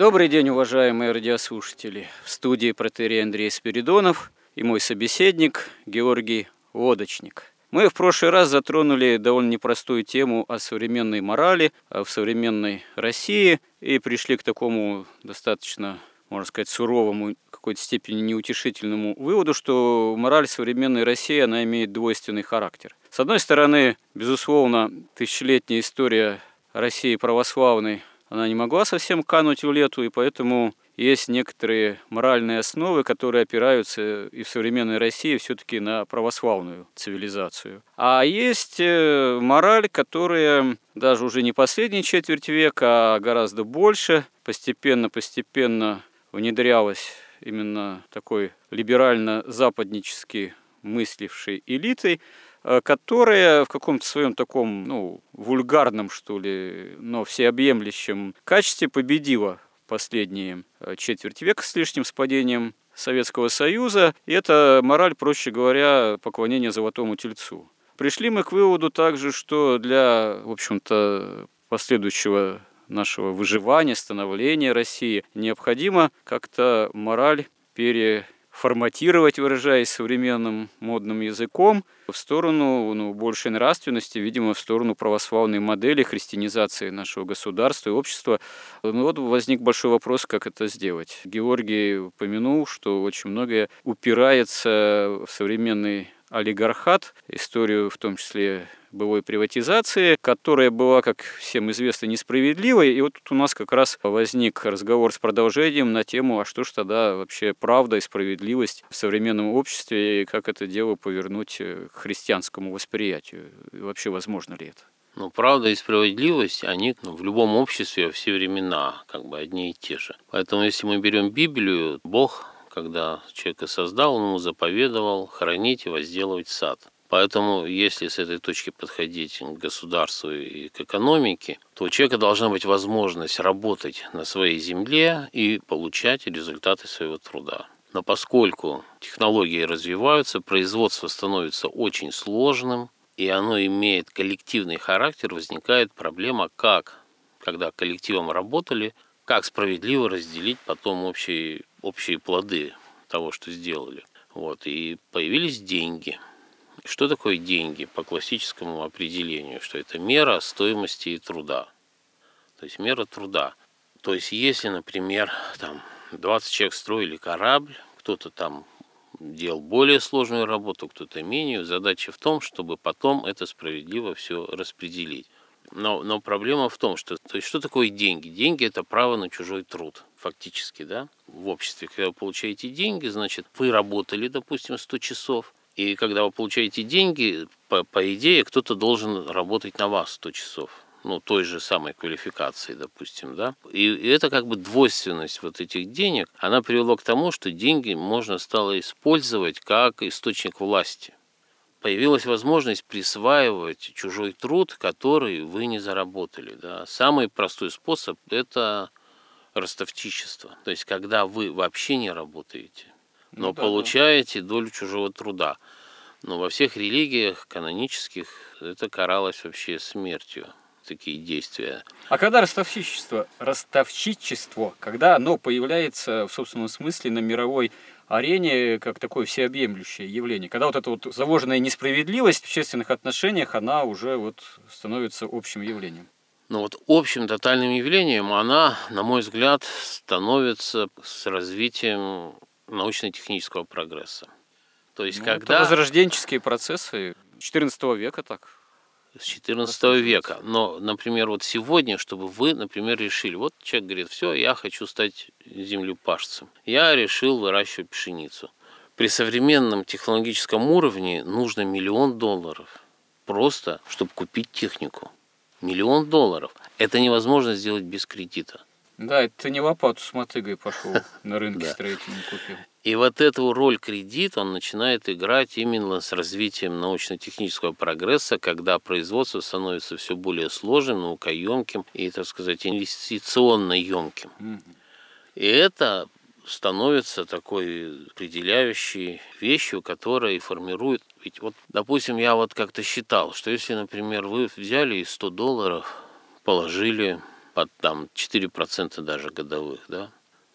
Добрый день, уважаемые радиослушатели. В студии протерей Андрей Спиридонов и мой собеседник Георгий Лодочник. Мы в прошлый раз затронули довольно непростую тему о современной морали, в современной России и пришли к такому достаточно, можно сказать, суровому, какой-то степени неутешительному выводу, что мораль современной России, она имеет двойственный характер. С одной стороны, безусловно, тысячелетняя история России православной она не могла совсем кануть в лету, и поэтому есть некоторые моральные основы, которые опираются и в современной России все-таки на православную цивилизацию. А есть э, мораль, которая даже уже не последний четверть века, а гораздо больше, постепенно-постепенно внедрялась именно такой либерально-западнически мыслившей элитой, Э, которая в каком-то своем таком, ну, вульгарном, что ли, но всеобъемлющем качестве победила последние э, четверть века с лишним с падением Советского Союза. И это мораль, проще говоря, поклонения золотому тельцу. Пришли мы к выводу также, что для, в общем-то, последующего нашего выживания, становления России необходимо как-то мораль пере форматировать, выражаясь современным модным языком, в сторону ну, большей нравственности, видимо, в сторону православной модели христианизации нашего государства и общества. Ну, вот возник большой вопрос, как это сделать. Георгий упомянул, что очень многое упирается в современный олигархат, историю в том числе былой приватизации, которая была, как всем известно, несправедливой. И вот тут у нас как раз возник разговор с продолжением на тему, а что ж тогда вообще правда и справедливость в современном обществе, и как это дело повернуть к христианскому восприятию. И вообще возможно ли это? Ну, правда и справедливость, они ну, в любом обществе все времена как бы одни и те же. Поэтому, если мы берем Библию, Бог, когда человека создал, он ему заповедовал хранить и возделывать сад. Поэтому, если с этой точки подходить к государству и к экономике, то у человека должна быть возможность работать на своей земле и получать результаты своего труда. Но поскольку технологии развиваются, производство становится очень сложным, и оно имеет коллективный характер, возникает проблема, как, когда коллективом работали, как справедливо разделить потом общие, общие плоды того, что сделали. Вот, и появились деньги – что такое деньги по классическому определению? Что это мера стоимости и труда. То есть мера труда. То есть если, например, там 20 человек строили корабль, кто-то там делал более сложную работу, кто-то менее. Задача в том, чтобы потом это справедливо все распределить. Но, но проблема в том, что то есть, что такое деньги? Деньги это право на чужой труд, фактически, да, в обществе. Когда вы получаете деньги, значит, вы работали, допустим, 100 часов, и когда вы получаете деньги, по, по идее, кто-то должен работать на вас 100 часов. Ну, той же самой квалификации, допустим, да. И, и это как бы двойственность вот этих денег, она привела к тому, что деньги можно стало использовать как источник власти. Появилась возможность присваивать чужой труд, который вы не заработали. Да. Самый простой способ – это ростовчичество. То есть, когда вы вообще не работаете, но ну, да, получаете да. долю чужого труда. Но во всех религиях канонических это каралось вообще смертью. такие действия. А когда ростовщичество, ростовщичество, когда оно появляется в собственном смысле на мировой арене как такое всеобъемлющее явление. Когда вот эта вот заложенная несправедливость в общественных отношениях, она уже вот становится общим явлением. Но вот общим тотальным явлением она, на мой взгляд, становится с развитием научно-технического прогресса. То есть, ну, когда... Это возрожденческие процессы 14 века так. С 14 века. Но, например, вот сегодня, чтобы вы, например, решили, вот человек говорит, все, я хочу стать землепашцем. Я решил выращивать пшеницу. При современном технологическом уровне нужно миллион долларов. Просто, чтобы купить технику. Миллион долларов. Это невозможно сделать без кредита. Да, это не лопату с мотыгой пошел на рынке строительном купил. И вот эту роль кредита он начинает играть именно с развитием научно-технического прогресса, когда производство становится все более сложным, наукоемким и, так сказать, инвестиционно емким. И это становится такой определяющей вещью, которая и формирует. Ведь вот, допустим, я вот как-то считал, что если, например, вы взяли и 100 долларов, положили под там 4% даже годовых, да,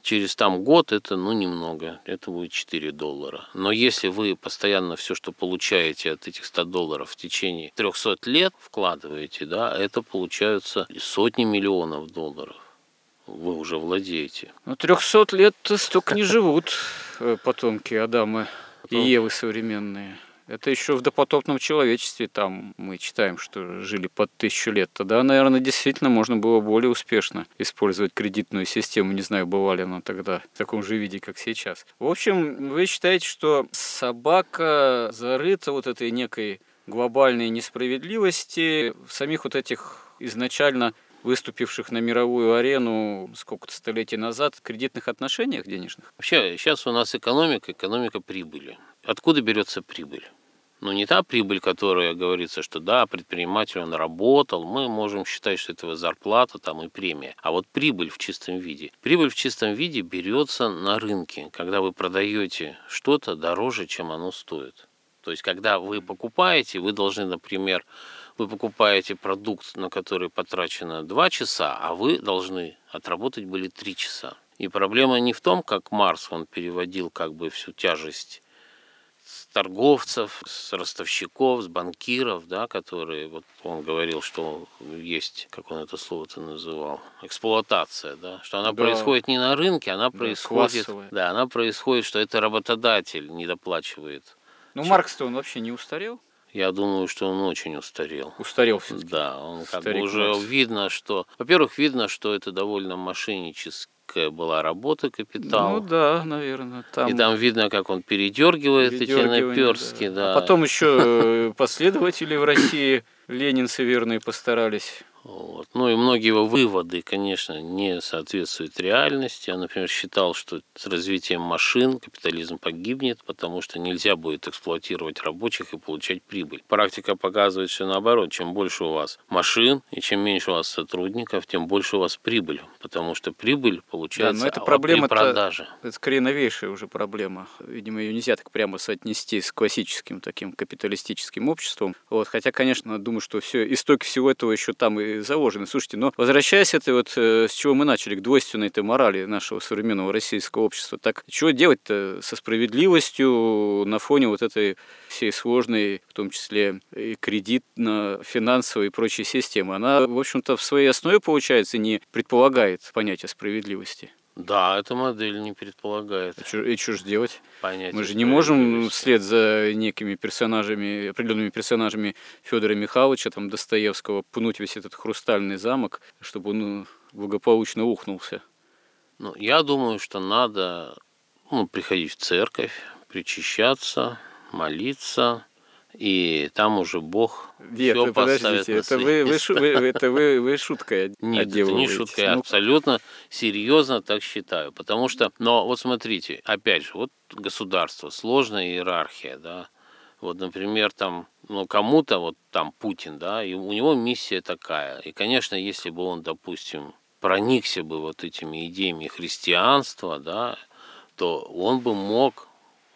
через там год это ну немного, это будет 4 доллара. Но если вы постоянно все, что получаете от этих 100 долларов в течение 300 лет вкладываете, да, это получаются сотни миллионов долларов. Вы уже владеете. Ну, 300 лет столько не живут э, потомки Адама и Евы современные. Это еще в допотопном человечестве там мы читаем, что жили под тысячу лет. Тогда, наверное, действительно можно было более успешно использовать кредитную систему. Не знаю, бывали она тогда в таком же виде, как сейчас. В общем, вы считаете, что собака зарыта вот этой некой глобальной несправедливости в самих вот этих изначально выступивших на мировую арену сколько-то столетий назад кредитных отношениях денежных? Вообще, сейчас у нас экономика, экономика прибыли. Откуда берется прибыль? Ну, не та прибыль, которая говорится, что да, предприниматель он работал, мы можем считать, что это зарплата там и премия. А вот прибыль в чистом виде. Прибыль в чистом виде берется на рынке, когда вы продаете что-то дороже, чем оно стоит. То есть, когда вы покупаете, вы должны, например, вы покупаете продукт, на который потрачено 2 часа, а вы должны отработать были 3 часа. И проблема не в том, как Марс он переводил как бы всю тяжесть с торговцев, с ростовщиков, с банкиров, да, которые, вот он говорил, что есть, как он это слово-то называл, эксплуатация, да, что она да. происходит не на рынке, она да, происходит, классовая. да, она происходит, что это работодатель недоплачивает. Ну, Маркс-то он вообще не устарел? Я думаю, что он очень устарел. Устарел все-таки. Да, он как бы уже Маркс. видно, что... Во-первых, видно, что это довольно мошенническая была работа капитал. Ну да, наверное. Там... И там видно, как он передергивает эти наперстки. Да. Да. А потом еще э, последователи в России, ленинцы верные, постарались вот. Ну и многие его выводы, конечно, не соответствуют реальности. Я, например, считал, что с развитием машин капитализм погибнет, потому что нельзя будет эксплуатировать рабочих и получать прибыль. Практика показывает, что наоборот, чем больше у вас машин и чем меньше у вас сотрудников, тем больше у вас прибыль, потому что прибыль получается да, но это проблема при продаже. Это, это скорее новейшая уже проблема. Видимо, ее нельзя так прямо соотнести с классическим таким капиталистическим обществом. Вот. Хотя, конечно, думаю, что все истоки всего этого еще там и заложены. Слушайте, но возвращаясь это вот э, с чего мы начали, к двойственной этой морали нашего современного российского общества, так что делать-то со справедливостью на фоне вот этой всей сложной, в том числе и кредитно-финансовой и прочей системы? Она, в общем-то, в своей основе, получается, не предполагает понятие справедливости. Да, эта модель не предполагает. И что, и что же делать? Понятие Мы же не можем вслед за некими персонажами, определенными персонажами Федора Михайловича, там, Достоевского, пнуть весь этот хрустальный замок, чтобы он ну, благополучно ухнулся. Ну, я думаю, что надо ну, приходить в церковь, причащаться, молиться, и там уже Бог Нет, все подождите, это вы, вы, вы, это вы, вы шуткой Нет, это не шутка, я ну... абсолютно серьезно так считаю. Потому что, но вот смотрите, опять же, вот государство, сложная иерархия, да, вот, например, там, ну, кому-то, вот там Путин, да, и у него миссия такая. И, конечно, если бы он, допустим, проникся бы вот этими идеями христианства, да, то он бы мог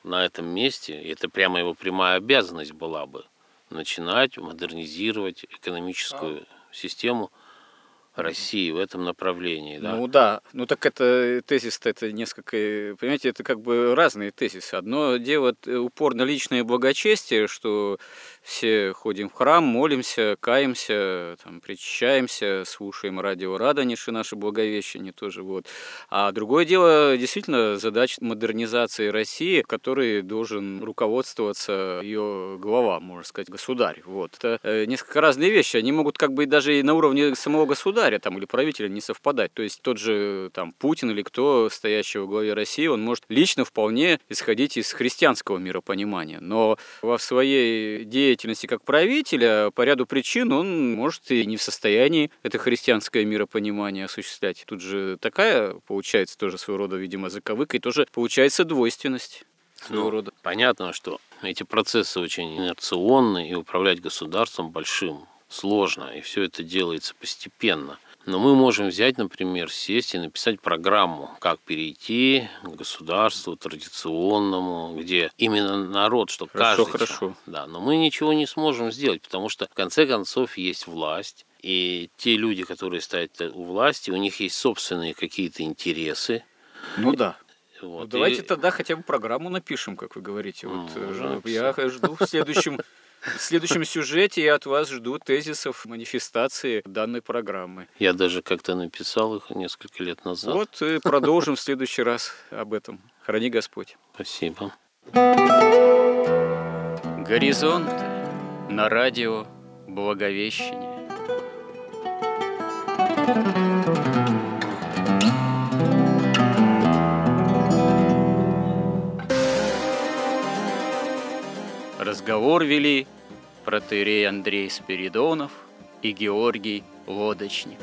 на этом месте, и это прямо его прямая обязанность была бы, начинать модернизировать экономическую систему России в этом направлении. Да? Ну да, ну так это тезис-то это несколько, понимаете, это как бы разные тезисы. Одно дело упор на личное благочестие, что все ходим в храм, молимся, каемся, там, причащаемся, слушаем радио Радониши, наше благовещение тоже. Вот. А другое дело, действительно, задача модернизации России, который должен руководствоваться ее глава, можно сказать, государь. Вот. Это э, несколько разные вещи. Они могут как бы даже и на уровне самого государя там, или правителя не совпадать. То есть тот же там, Путин или кто, стоящий во главе России, он может лично вполне исходить из христианского миропонимания. Но во своей деятельности деятельности как правителя по ряду причин он может и не в состоянии это христианское миропонимание осуществлять. Тут же такая получается тоже своего рода, видимо, заковыка, и тоже получается двойственность своего ну, рода. Понятно, что эти процессы очень инерционны, и управлять государством большим сложно, и все это делается постепенно – но мы можем взять, например, сесть и написать программу, как перейти к государству традиционному, где именно народ, чтобы хорошо, каждый... Хорошо, Да, но мы ничего не сможем сделать, потому что в конце концов есть власть, и те люди, которые стоят у власти, у них есть собственные какие-то интересы. Ну да. Вот. Ну, давайте и... тогда хотя бы программу напишем, как вы говорите. Вот, э, я жду в следующем в следующем сюжете я от вас жду тезисов манифестации данной программы. Я даже как-то написал их несколько лет назад. Вот и продолжим в следующий раз об этом. Храни Господь. Спасибо. Горизонт на радио Благовещение. Разговор вели протерей Андрей Спиридонов и Георгий Лодочник.